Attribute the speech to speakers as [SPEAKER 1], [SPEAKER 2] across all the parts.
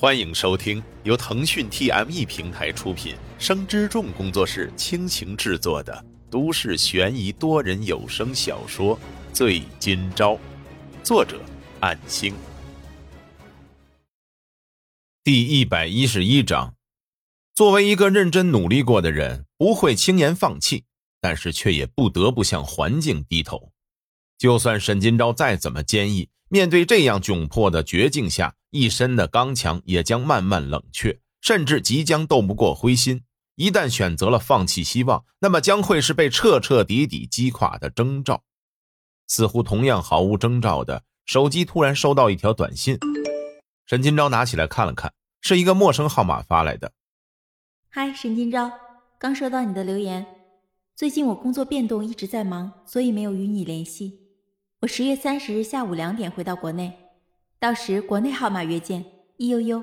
[SPEAKER 1] 欢迎收听由腾讯 TME 平台出品、生之众工作室倾情制作的都市悬疑多人有声小说《醉今朝》，作者：暗星。第一百一十一章。作为一个认真努力过的人，不会轻言放弃，但是却也不得不向环境低头。就算沈今朝再怎么坚毅，面对这样窘迫的绝境下，一身的刚强也将慢慢冷却，甚至即将斗不过灰心。一旦选择了放弃希望，那么将会是被彻彻底底击垮的征兆。似乎同样毫无征兆的，手机突然收到一条短信。沈今朝拿起来看了看，是一个陌生号码发来的。
[SPEAKER 2] 嗨，沈今朝，刚收到你的留言。最近我工作变动一直在忙，所以没有与你联系。我十月三十日下午两点回到国内，到时国内号码约见。一悠悠，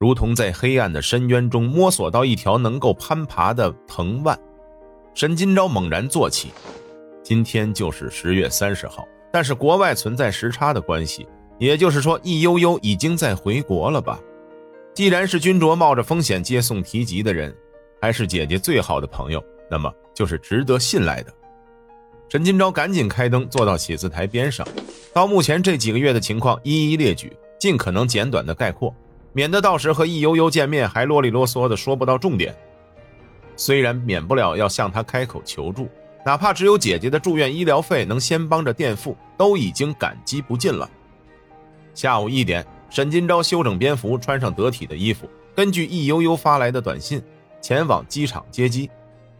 [SPEAKER 1] 如同在黑暗的深渊中摸索到一条能够攀爬的藤蔓，沈今朝猛然坐起。今天就是十月三十号，但是国外存在时差的关系，也就是说，易悠悠已经在回国了吧？既然是君卓冒着风险接送提及的人，还是姐姐最好的朋友，那么就是值得信赖的。沈今朝赶紧开灯，坐到写字台边上，到目前这几个月的情况一一列举，尽可能简短的概括，免得到时和易悠悠见面还啰里啰嗦的说不到重点。虽然免不了要向他开口求助，哪怕只有姐姐的住院医疗费能先帮着垫付，都已经感激不尽了。下午一点，沈今朝修整蝙蝠，穿上得体的衣服，根据易悠悠发来的短信，前往机场接机。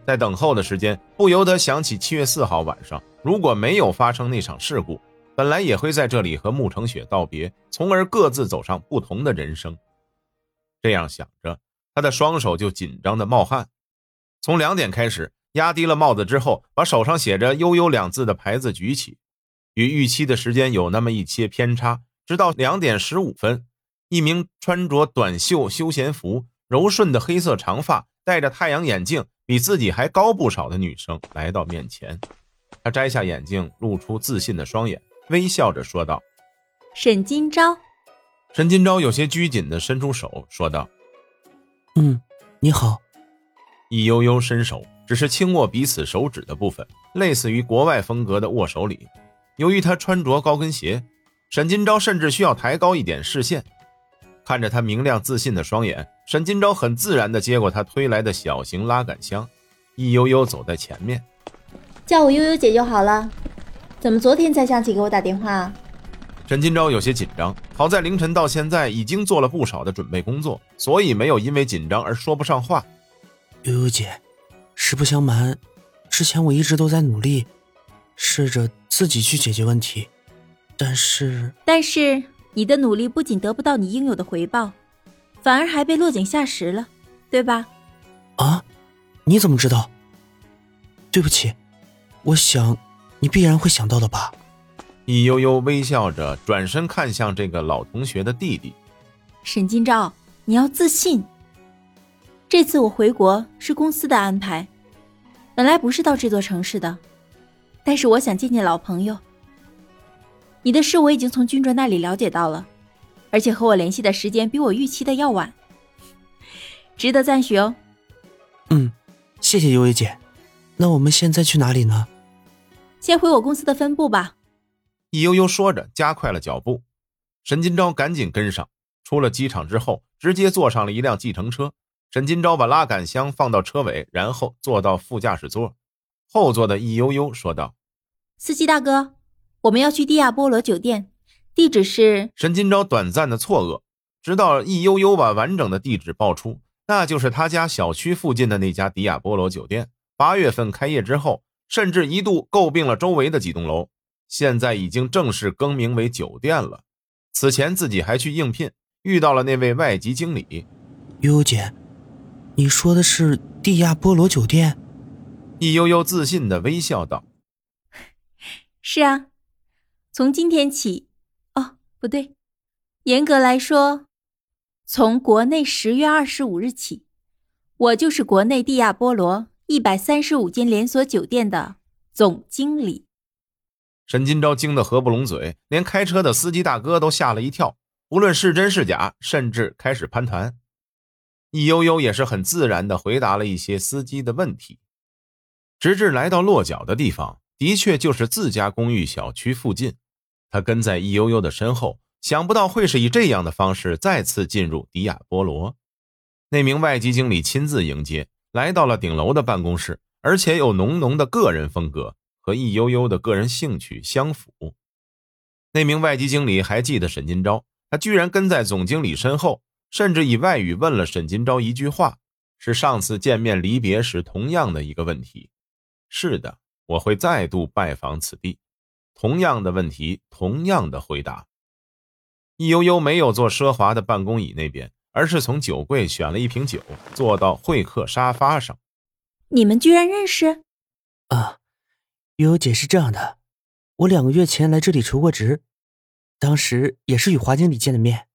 [SPEAKER 1] 在等候的时间，不由得想起七月四号晚上，如果没有发生那场事故，本来也会在这里和慕成雪道别，从而各自走上不同的人生。这样想着，他的双手就紧张的冒汗。从两点开始，压低了帽子之后，把手上写着“悠悠”两字的牌子举起，与预期的时间有那么一些偏差。直到两点十五分，一名穿着短袖休闲服、柔顺的黑色长发、戴着太阳眼镜。比自己还高不少的女生来到面前，她摘下眼镜，露出自信的双眼，微笑着说道：“
[SPEAKER 2] 沈今朝。”
[SPEAKER 1] 沈今朝有些拘谨的伸出手说道：“
[SPEAKER 3] 嗯，你好。”
[SPEAKER 1] 易悠悠伸手，只是轻握彼此手指的部分，类似于国外风格的握手礼。由于他穿着高跟鞋，沈今朝甚至需要抬高一点视线。看着他明亮自信的双眼，沈今朝很自然地接过他推来的小型拉杆箱，一悠悠走在前面，
[SPEAKER 2] 叫我悠悠姐就好了。怎么昨天才想起给我打电话？
[SPEAKER 1] 沈今朝有些紧张，好在凌晨到现在已经做了不少的准备工作，所以没有因为紧张而说不上话。
[SPEAKER 3] 悠悠姐，实不相瞒，之前我一直都在努力，试着自己去解决问题，但是，
[SPEAKER 2] 但是。你的努力不仅得不到你应有的回报，反而还被落井下石了，对吧？
[SPEAKER 3] 啊，你怎么知道？对不起，我想你必然会想到的吧。
[SPEAKER 1] 易悠悠微笑着转身看向这个老同学的弟弟，
[SPEAKER 2] 沈今朝，你要自信。这次我回国是公司的安排，本来不是到这座城市的，但是我想见见老朋友。你的事我已经从君卓那里了解到了，而且和我联系的时间比我预期的要晚，值得赞许哦。
[SPEAKER 3] 嗯，谢谢悠悠姐。那我们现在去哪里呢？
[SPEAKER 2] 先回我公司的分部吧。
[SPEAKER 1] 易悠悠说着，加快了脚步。沈金钊赶紧跟上。出了机场之后，直接坐上了一辆计程车。沈金钊把拉杆箱放到车尾，然后坐到副驾驶座。后座的易悠悠说道：“
[SPEAKER 2] 司机大哥。”我们要去蒂亚波罗酒店，地址是……
[SPEAKER 1] 沈金钊短暂的错愕，直到易悠悠把完整的地址报出，那就是他家小区附近的那家迪亚波罗酒店。八月份开业之后，甚至一度诟病了周围的几栋楼，现在已经正式更名为酒店了。此前自己还去应聘，遇到了那位外籍经理。
[SPEAKER 3] 悠悠姐，你说的是蒂亚波罗酒店？
[SPEAKER 1] 易悠悠自信的微笑道：“
[SPEAKER 2] 是啊。”从今天起，哦，不对，严格来说，从国内十月二十五日起，我就是国内蒂亚波罗一百三十五间连锁酒店的总经理。
[SPEAKER 1] 沈金钊惊得合不拢嘴，连开车的司机大哥都吓了一跳。无论是真是假，甚至开始攀谈。易悠悠也是很自然的回答了一些司机的问题，直至来到落脚的地方，的确就是自家公寓小区附近。他跟在易悠悠的身后，想不到会是以这样的方式再次进入迪亚波罗。那名外籍经理亲自迎接，来到了顶楼的办公室，而且有浓浓的个人风格，和易悠悠的个人兴趣相符。那名外籍经理还记得沈金钊，他居然跟在总经理身后。甚至以外语问了沈金钊一句话，是上次见面离别时同样的一个问题。是的，我会再度拜访此地。同样的问题，同样的回答。易悠悠没有坐奢华的办公椅那边，而是从酒柜选了一瓶酒，坐到会客沙发上。
[SPEAKER 2] 你们居然认识？
[SPEAKER 3] 啊，悠悠姐是这样的，我两个月前来这里求过职，当时也是与华经理见的面。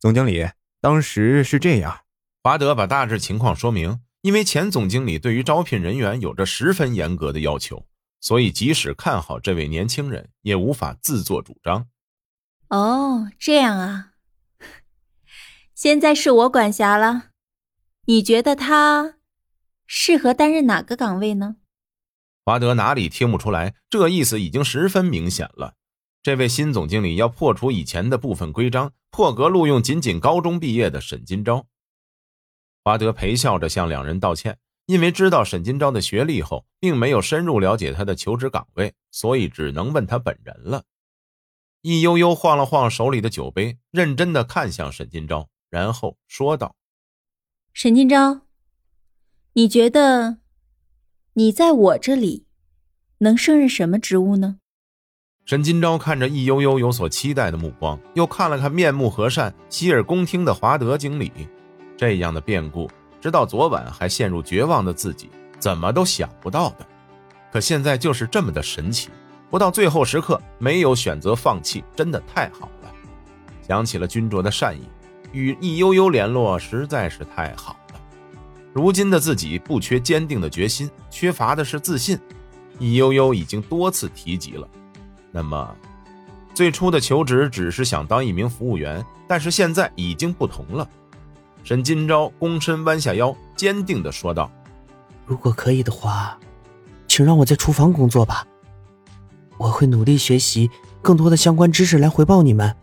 [SPEAKER 4] 总经理。当时是这样，
[SPEAKER 1] 华德把大致情况说明。因为前总经理对于招聘人员有着十分严格的要求，所以即使看好这位年轻人，也无法自作主张。
[SPEAKER 2] 哦，这样啊。现在是我管辖了，你觉得他适合担任哪个岗位呢？
[SPEAKER 1] 华德哪里听不出来，这意思已经十分明显了。这位新总经理要破除以前的部分规章，破格录用仅仅高中毕业的沈金钊。华德陪笑着向两人道歉，因为知道沈金钊的学历后，并没有深入了解他的求职岗位，所以只能问他本人了。易悠悠晃了晃手里的酒杯，认真的看向沈金钊，然后说道：“
[SPEAKER 2] 沈金钊，你觉得你在我这里能胜任什么职务呢？”
[SPEAKER 1] 沈金钊看着易悠悠有所期待的目光，又看了看面目和善、洗耳恭听的华德经理，这样的变故，直到昨晚还陷入绝望的自己，怎么都想不到的。可现在就是这么的神奇，不到最后时刻没有选择放弃，真的太好了。想起了君卓的善意，与易悠悠联络实在是太好了。如今的自己不缺坚定的决心，缺乏的是自信。易悠悠已经多次提及了。那么，最初的求职只是想当一名服务员，但是现在已经不同了。沈金钊躬身弯下腰，坚定的说道：“
[SPEAKER 3] 如果可以的话，请让我在厨房工作吧。我会努力学习更多的相关知识来回报你们，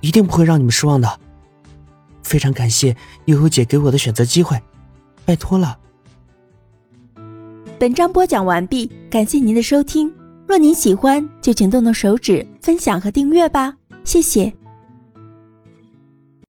[SPEAKER 3] 一定不会让你们失望的。非常感谢悠悠姐给我的选择机会，拜托了。”
[SPEAKER 2] 本章播讲完毕，感谢您的收听。若您喜欢，就请动动手指分享和订阅吧，谢谢。